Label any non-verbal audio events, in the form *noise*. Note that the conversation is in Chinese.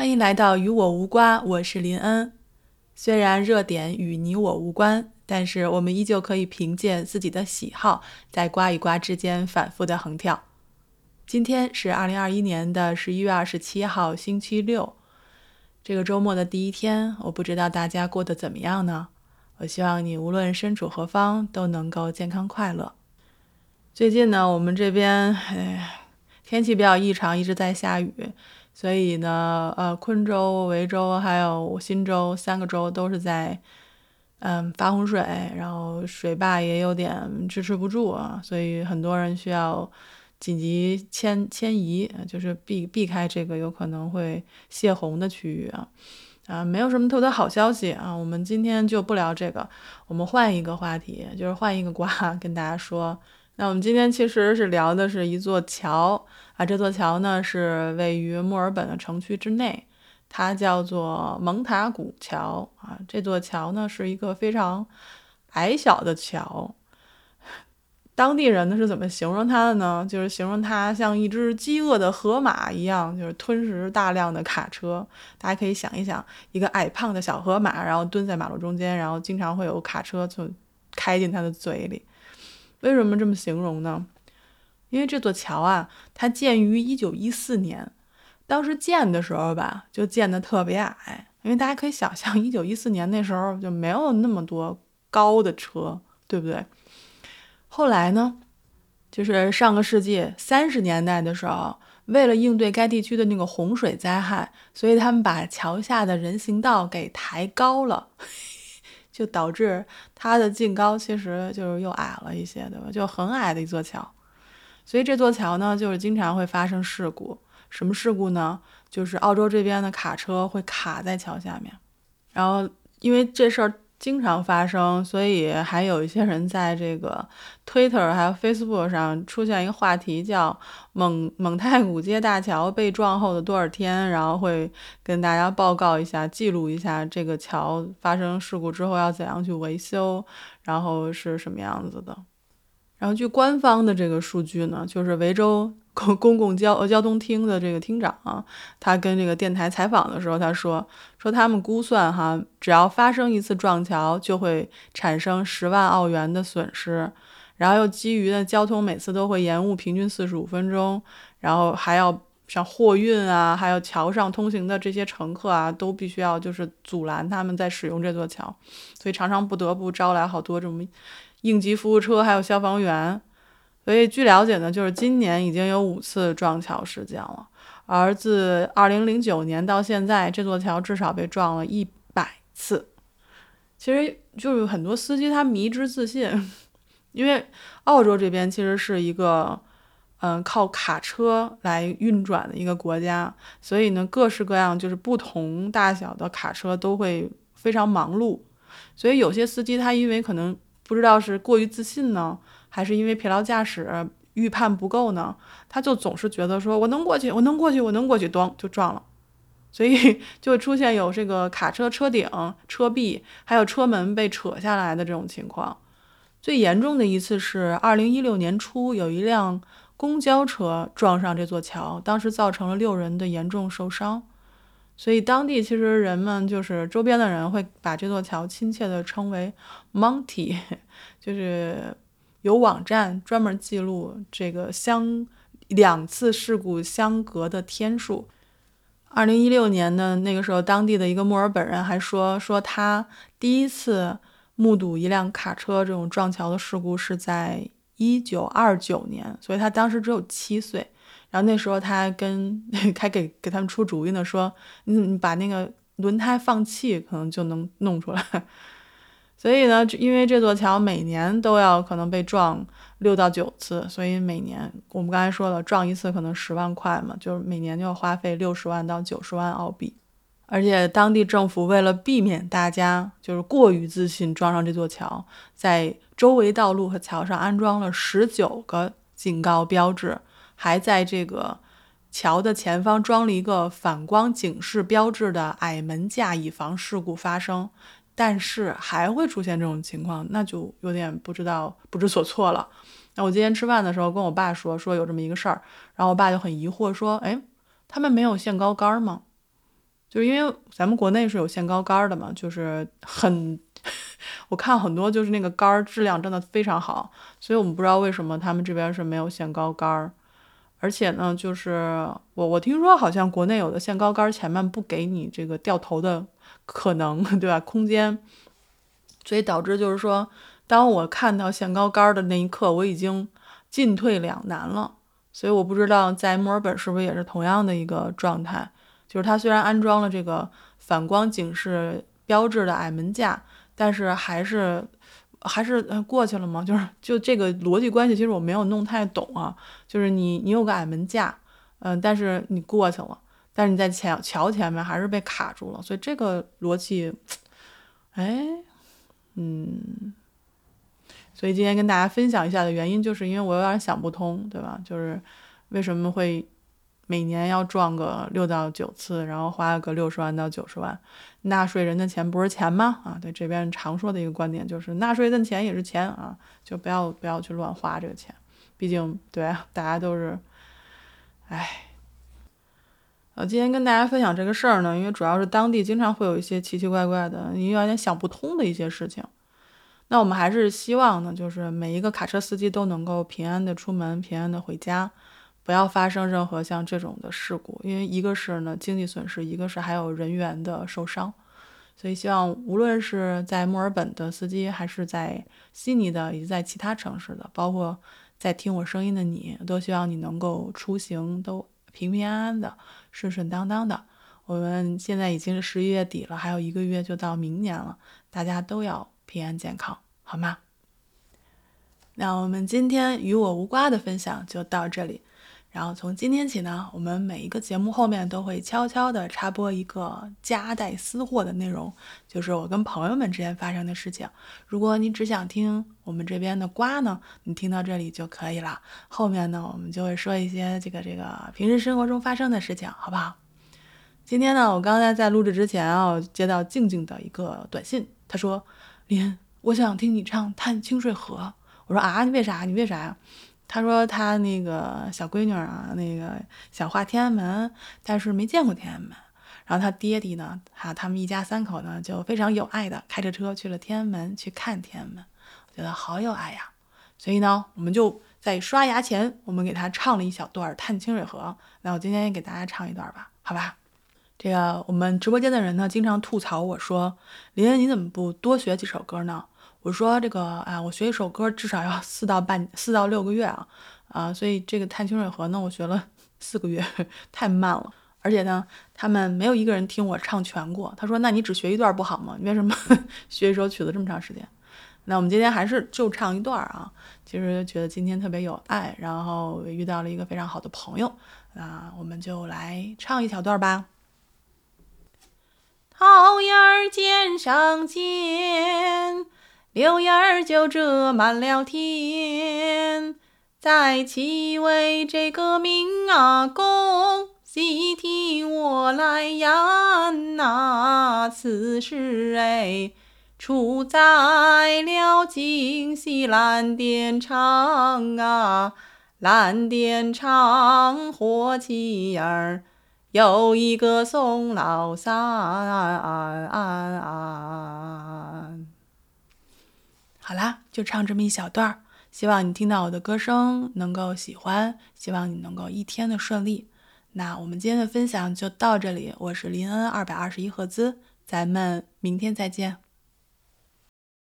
欢迎来到与我无瓜，我是林恩。虽然热点与你我无关，但是我们依旧可以凭借自己的喜好，在瓜与瓜之间反复的横跳。今天是二零二一年的十一月二十七号，星期六。这个周末的第一天，我不知道大家过得怎么样呢？我希望你无论身处何方，都能够健康快乐。最近呢，我们这边哎，天气比较异常，一直在下雨。所以呢，呃，昆州、维州还有新州三个州都是在，嗯，发洪水，然后水坝也有点支持不住啊，所以很多人需要紧急迁迁移，就是避避开这个有可能会泄洪的区域啊，啊，没有什么特别好消息啊，我们今天就不聊这个，我们换一个话题，就是换一个瓜跟大家说。那我们今天其实是聊的是一座桥啊，这座桥呢是位于墨尔本的城区之内，它叫做蒙塔古桥啊。这座桥呢是一个非常矮小的桥，当地人呢是怎么形容它的呢？就是形容它像一只饥饿的河马一样，就是吞食大量的卡车。大家可以想一想，一个矮胖的小河马，然后蹲在马路中间，然后经常会有卡车就开进它的嘴里。为什么这么形容呢？因为这座桥啊，它建于一九一四年，当时建的时候吧，就建的特别矮。因为大家可以想象，一九一四年那时候就没有那么多高的车，对不对？后来呢，就是上个世纪三十年代的时候，为了应对该地区的那个洪水灾害，所以他们把桥下的人行道给抬高了。就导致它的净高其实就是又矮了一些，对吧？就很矮的一座桥，所以这座桥呢，就是经常会发生事故。什么事故呢？就是澳洲这边的卡车会卡在桥下面，然后因为这事儿。经常发生，所以还有一些人在这个 Twitter 还有 Facebook 上出现一个话题，叫“蒙蒙太古街大桥被撞后的多少天”，然后会跟大家报告一下，记录一下这个桥发生事故之后要怎样去维修，然后是什么样子的。然后据官方的这个数据呢，就是维州。公 *laughs* 公共交交通厅的这个厅长啊，他跟这个电台采访的时候，他说说他们估算哈，只要发生一次撞桥，就会产生十万澳元的损失，然后又基于呢交通每次都会延误平均四十五分钟，然后还要像货运啊，还有桥上通行的这些乘客啊，都必须要就是阻拦他们在使用这座桥，所以常常不得不招来好多这种应急服务车，还有消防员。所以据了解呢，就是今年已经有五次撞桥事件了，而自二零零九年到现在，这座桥至少被撞了一百次。其实就是很多司机他迷之自信，*laughs* 因为澳洲这边其实是一个嗯靠卡车来运转的一个国家，所以呢各式各样就是不同大小的卡车都会非常忙碌，所以有些司机他因为可能不知道是过于自信呢。还是因为疲劳驾驶预判不够呢？他就总是觉得说我能过去，我能过去，我能过去，咣就撞了，所以 *laughs* 就出现有这个卡车车顶、车壁还有车门被扯下来的这种情况。最严重的一次是二零一六年初，有一辆公交车撞上这座桥，当时造成了六人的严重受伤。所以当地其实人们就是周边的人会把这座桥亲切地称为 Monty，*laughs* 就是。有网站专门记录这个相两次事故相隔的天数。二零一六年的那个时候，当地的一个墨尔本人还说，说他第一次目睹一辆卡车这种撞桥的事故是在一九二九年，所以他当时只有七岁。然后那时候他跟 *laughs* 还给给他们出主意呢，说你你把那个轮胎放气，可能就能弄出来。所以呢，因为这座桥每年都要可能被撞六到九次，所以每年我们刚才说了，撞一次可能十万块嘛，就是每年就要花费六十万到九十万澳币。而且当地政府为了避免大家就是过于自信撞上这座桥，在周围道路和桥上安装了十九个警告标志，还在这个桥的前方装了一个反光警示标志的矮门架，以防事故发生。但是还会出现这种情况，那就有点不知道不知所措了。那我今天吃饭的时候跟我爸说，说有这么一个事儿，然后我爸就很疑惑说：“哎，他们没有限高杆吗？”就是因为咱们国内是有限高杆的嘛，就是很，*laughs* 我看很多就是那个杆儿质量真的非常好，所以我们不知道为什么他们这边是没有限高杆儿，而且呢，就是我我听说好像国内有的限高杆前面不给你这个掉头的可能，*laughs* 对吧？空间，所以导致就是说，当我看到限高杆的那一刻，我已经进退两难了。所以我不知道在墨尔本是不是也是同样的一个状态，就是它虽然安装了这个反光警示标志的矮门架，但是还是还是过去了吗？就是就这个逻辑关系，其实我没有弄太懂啊。就是你你有个矮门架，嗯，但是你过去了，但是你在桥桥前面还是被卡住了，所以这个逻辑，哎，嗯。所以今天跟大家分享一下的原因，就是因为我有点想不通，对吧？就是为什么会每年要撞个六到九次，然后花个六十万到九十万，纳税人的钱不是钱吗？啊，对，这边常说的一个观点就是纳税人的钱也是钱啊，就不要不要去乱花这个钱，毕竟对大家都是，哎，呃，今天跟大家分享这个事儿呢，因为主要是当地经常会有一些奇奇怪怪的，你有点想不通的一些事情。那我们还是希望呢，就是每一个卡车司机都能够平安的出门，平安的回家，不要发生任何像这种的事故。因为一个是呢经济损失，一个是还有人员的受伤。所以希望无论是在墨尔本的司机，还是在悉尼的，以及在其他城市的，包括在听我声音的你，都希望你能够出行都平平安安的，顺顺当当的。我们现在已经是十一月底了，还有一个月就到明年了，大家都要。平安健康，好吗？那我们今天与我无瓜的分享就到这里。然后从今天起呢，我们每一个节目后面都会悄悄地插播一个夹带私货的内容，就是我跟朋友们之间发生的事情。如果你只想听我们这边的瓜呢，你听到这里就可以了。后面呢，我们就会说一些这个这个平时生活中发生的事情，好不好？今天呢，我刚才在录制之前啊，接到静静的一个短信，她说。林，我想听你唱《探清水河》。我说啊，你为啥？你为啥呀？他说他那个小闺女啊，那个想画天安门，但是没见过天安门。然后他爹地呢，哈，他们一家三口呢，就非常有爱的开着车去了天安门去看天安门。我觉得好有爱呀。所以呢，我们就在刷牙前，我们给他唱了一小段《探清水河》。那我今天也给大家唱一段吧，好吧？这个我们直播间的人呢，经常吐槽我说：“林恩，你怎么不多学几首歌呢？”我说：“这个啊，我学一首歌至少要四到半四到六个月啊，啊，所以这个《探清水河》呢，我学了 *laughs* 四个月，*laughs* 太慢了。而且呢，他们没有一个人听我唱全过。他说：‘那你只学一段不好吗？你为什么 *laughs* 学一首曲子这么长时间？’那我们今天还是就唱一段啊。其实觉得今天特别有爱，然后遇到了一个非常好的朋友，那我们就来唱一小段吧。”桃叶儿尖上尖，柳叶儿就遮满了天。在其位这个名啊，恭喜听我来言呐。此事哎，出在了京西蓝靛厂啊，蓝靛厂火器儿。有一个宋老三，好啦，就唱这么一小段儿。希望你听到我的歌声能够喜欢，希望你能够一天的顺利。那我们今天的分享就到这里，我是林恩二百二十一赫兹，咱们明天再见。